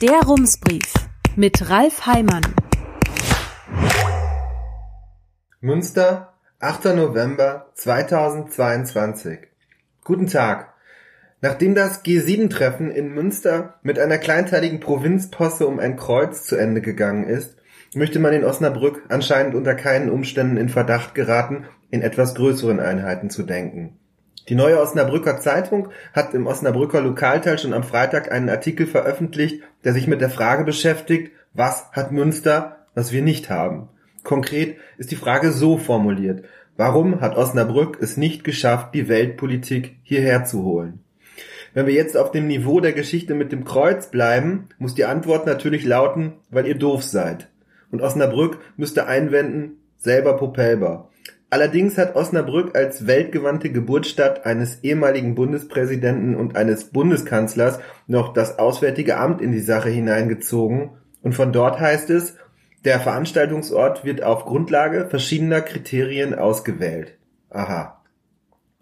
Der Rumsbrief mit Ralf Heimann. Münster, 8. November 2022. Guten Tag. Nachdem das G7-Treffen in Münster mit einer kleinteiligen Provinzposse um ein Kreuz zu Ende gegangen ist, möchte man in Osnabrück anscheinend unter keinen Umständen in Verdacht geraten, in etwas größeren Einheiten zu denken. Die neue Osnabrücker Zeitung hat im Osnabrücker Lokalteil schon am Freitag einen Artikel veröffentlicht, der sich mit der Frage beschäftigt, was hat Münster, was wir nicht haben? Konkret ist die Frage so formuliert. Warum hat Osnabrück es nicht geschafft, die Weltpolitik hierher zu holen? Wenn wir jetzt auf dem Niveau der Geschichte mit dem Kreuz bleiben, muss die Antwort natürlich lauten, weil ihr doof seid. Und Osnabrück müsste einwenden, selber Popelber. Allerdings hat Osnabrück als weltgewandte Geburtsstadt eines ehemaligen Bundespräsidenten und eines Bundeskanzlers noch das Auswärtige Amt in die Sache hineingezogen und von dort heißt es, der Veranstaltungsort wird auf Grundlage verschiedener Kriterien ausgewählt. Aha.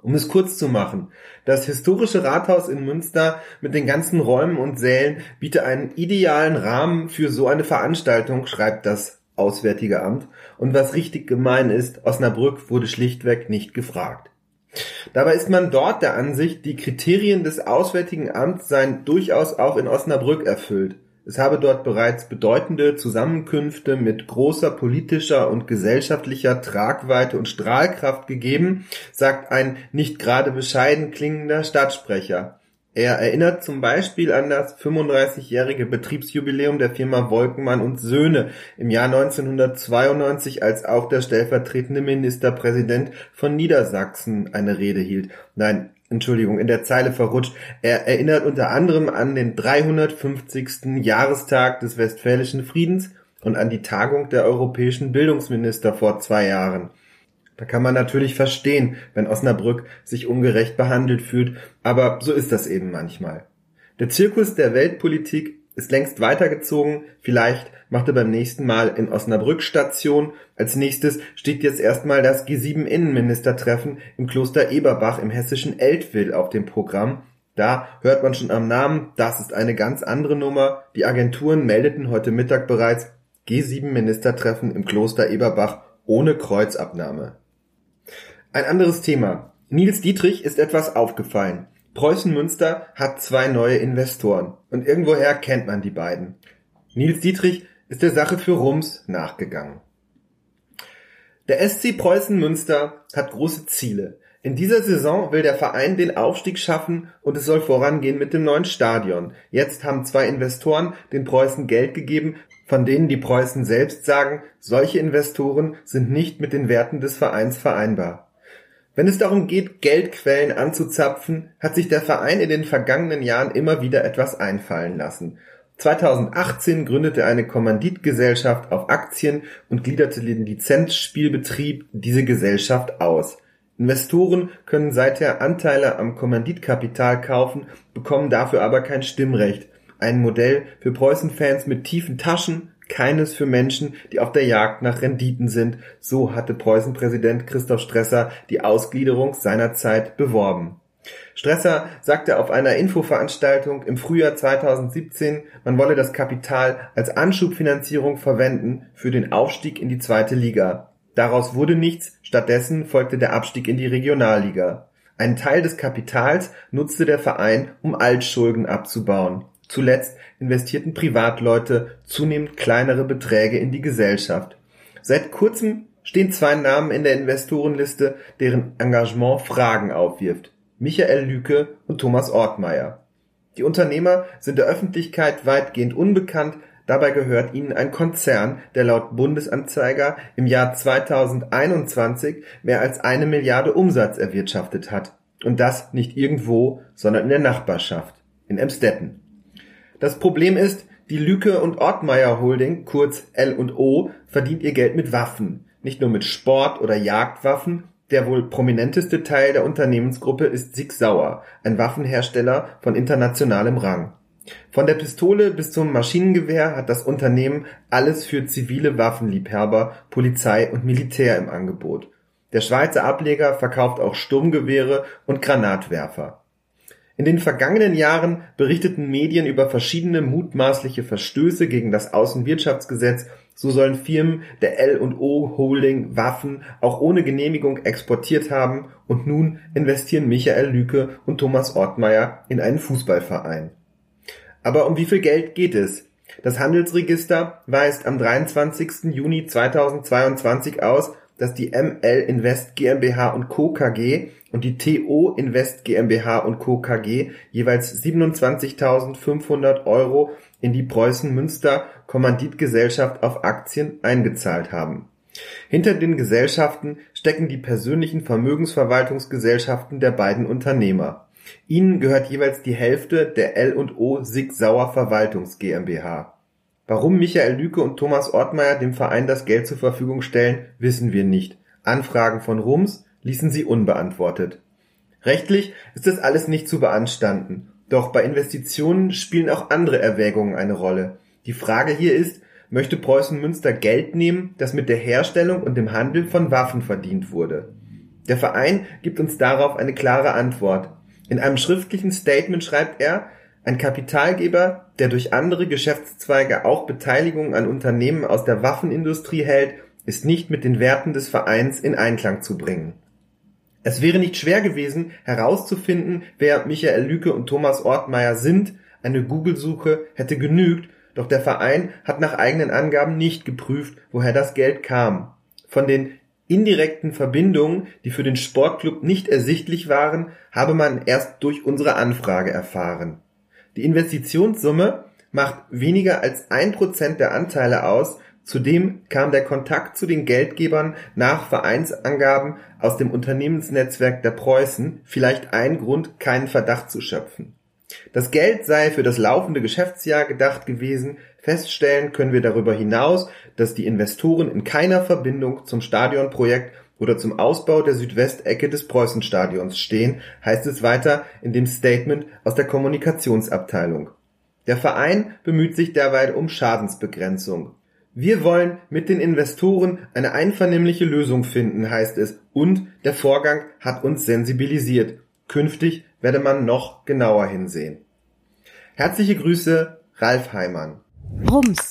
Um es kurz zu machen, das historische Rathaus in Münster mit den ganzen Räumen und Sälen bietet einen idealen Rahmen für so eine Veranstaltung, schreibt das Auswärtige Amt und was richtig gemein ist, Osnabrück wurde schlichtweg nicht gefragt. Dabei ist man dort der Ansicht, die Kriterien des Auswärtigen Amts seien durchaus auch in Osnabrück erfüllt. Es habe dort bereits bedeutende Zusammenkünfte mit großer politischer und gesellschaftlicher Tragweite und Strahlkraft gegeben, sagt ein nicht gerade bescheiden klingender Stadtsprecher. Er erinnert zum Beispiel an das 35-jährige Betriebsjubiläum der Firma Wolkenmann und Söhne im Jahr 1992, als auch der stellvertretende Ministerpräsident von Niedersachsen eine Rede hielt. Nein, Entschuldigung, in der Zeile verrutscht. Er erinnert unter anderem an den 350. Jahrestag des Westfälischen Friedens und an die Tagung der europäischen Bildungsminister vor zwei Jahren. Da kann man natürlich verstehen, wenn Osnabrück sich ungerecht behandelt fühlt, aber so ist das eben manchmal. Der Zirkus der Weltpolitik ist längst weitergezogen, vielleicht macht er beim nächsten Mal in Osnabrück Station. Als nächstes steht jetzt erstmal das G7 Innenministertreffen im Kloster Eberbach im hessischen Eltville auf dem Programm. Da hört man schon am Namen, das ist eine ganz andere Nummer. Die Agenturen meldeten heute Mittag bereits G7 Ministertreffen im Kloster Eberbach ohne Kreuzabnahme. Ein anderes Thema. Nils Dietrich ist etwas aufgefallen. Preußen Münster hat zwei neue Investoren und irgendwoher kennt man die beiden. Nils Dietrich ist der Sache für Rums nachgegangen. Der SC Preußen Münster hat große Ziele. In dieser Saison will der Verein den Aufstieg schaffen und es soll vorangehen mit dem neuen Stadion. Jetzt haben zwei Investoren den Preußen Geld gegeben, von denen die Preußen selbst sagen, solche Investoren sind nicht mit den Werten des Vereins vereinbar. Wenn es darum geht, Geldquellen anzuzapfen, hat sich der Verein in den vergangenen Jahren immer wieder etwas einfallen lassen. 2018 gründete eine Kommanditgesellschaft auf Aktien und gliederte den Lizenzspielbetrieb diese Gesellschaft aus. Investoren können seither Anteile am Kommanditkapital kaufen, bekommen dafür aber kein Stimmrecht. Ein Modell für Preußen-Fans mit tiefen Taschen, keines für Menschen, die auf der Jagd nach Renditen sind, so hatte Preußen-Präsident Christoph Stresser die Ausgliederung seinerzeit beworben. Stresser sagte auf einer Infoveranstaltung im Frühjahr 2017, man wolle das Kapital als Anschubfinanzierung verwenden für den Aufstieg in die zweite Liga. Daraus wurde nichts, stattdessen folgte der Abstieg in die Regionalliga. Einen Teil des Kapitals nutzte der Verein, um Altschulden abzubauen. Zuletzt investierten Privatleute zunehmend kleinere Beträge in die Gesellschaft. Seit kurzem stehen zwei Namen in der Investorenliste, deren Engagement Fragen aufwirft. Michael Lüke und Thomas Ortmeier. Die Unternehmer sind der Öffentlichkeit weitgehend unbekannt, dabei gehört ihnen ein Konzern, der laut Bundesanzeiger im Jahr 2021 mehr als eine Milliarde Umsatz erwirtschaftet hat. Und das nicht irgendwo, sondern in der Nachbarschaft, in Emstetten. Das Problem ist, die Lüke und Ortmeier Holding, kurz L&O, verdient ihr Geld mit Waffen. Nicht nur mit Sport- oder Jagdwaffen. Der wohl prominenteste Teil der Unternehmensgruppe ist Sig Sauer, ein Waffenhersteller von internationalem Rang. Von der Pistole bis zum Maschinengewehr hat das Unternehmen alles für zivile Waffenliebhaber, Polizei und Militär im Angebot. Der Schweizer Ableger verkauft auch Sturmgewehre und Granatwerfer. In den vergangenen Jahren berichteten Medien über verschiedene mutmaßliche Verstöße gegen das Außenwirtschaftsgesetz, so sollen Firmen der L&O Holding Waffen auch ohne Genehmigung exportiert haben und nun investieren Michael Lüke und Thomas Ortmeier in einen Fußballverein. Aber um wie viel Geld geht es? Das Handelsregister weist am 23. Juni 2022 aus, dass die ML Invest GmbH und Co. KG und die TO Invest GmbH und Co. KG jeweils 27.500 Euro in die Preußen Münster Kommanditgesellschaft auf Aktien eingezahlt haben. Hinter den Gesellschaften stecken die persönlichen Vermögensverwaltungsgesellschaften der beiden Unternehmer. Ihnen gehört jeweils die Hälfte der L&O Sig Sauer Verwaltungs GmbH. Warum Michael Lüke und Thomas Ortmeier dem Verein das Geld zur Verfügung stellen, wissen wir nicht. Anfragen von Rums ließen sie unbeantwortet. Rechtlich ist das alles nicht zu beanstanden. Doch bei Investitionen spielen auch andere Erwägungen eine Rolle. Die Frage hier ist, möchte Preußen Münster Geld nehmen, das mit der Herstellung und dem Handel von Waffen verdient wurde? Der Verein gibt uns darauf eine klare Antwort. In einem schriftlichen Statement schreibt er, ein Kapitalgeber, der durch andere Geschäftszweige auch Beteiligungen an Unternehmen aus der Waffenindustrie hält, ist nicht mit den Werten des Vereins in Einklang zu bringen. Es wäre nicht schwer gewesen, herauszufinden, wer Michael Lüke und Thomas Ortmeier sind. Eine Google-Suche hätte genügt, doch der Verein hat nach eigenen Angaben nicht geprüft, woher das Geld kam. Von den indirekten Verbindungen, die für den Sportclub nicht ersichtlich waren, habe man erst durch unsere Anfrage erfahren. Die Investitionssumme macht weniger als ein Prozent der Anteile aus, zudem kam der Kontakt zu den Geldgebern nach Vereinsangaben aus dem Unternehmensnetzwerk der Preußen vielleicht ein Grund, keinen Verdacht zu schöpfen. Das Geld sei für das laufende Geschäftsjahr gedacht gewesen, feststellen können wir darüber hinaus, dass die Investoren in keiner Verbindung zum Stadionprojekt oder zum Ausbau der Südwestecke des Preußenstadions stehen, heißt es weiter in dem Statement aus der Kommunikationsabteilung. Der Verein bemüht sich derweil um Schadensbegrenzung. Wir wollen mit den Investoren eine einvernehmliche Lösung finden, heißt es, und der Vorgang hat uns sensibilisiert. Künftig werde man noch genauer hinsehen. Herzliche Grüße, Ralf Heimann. Rums,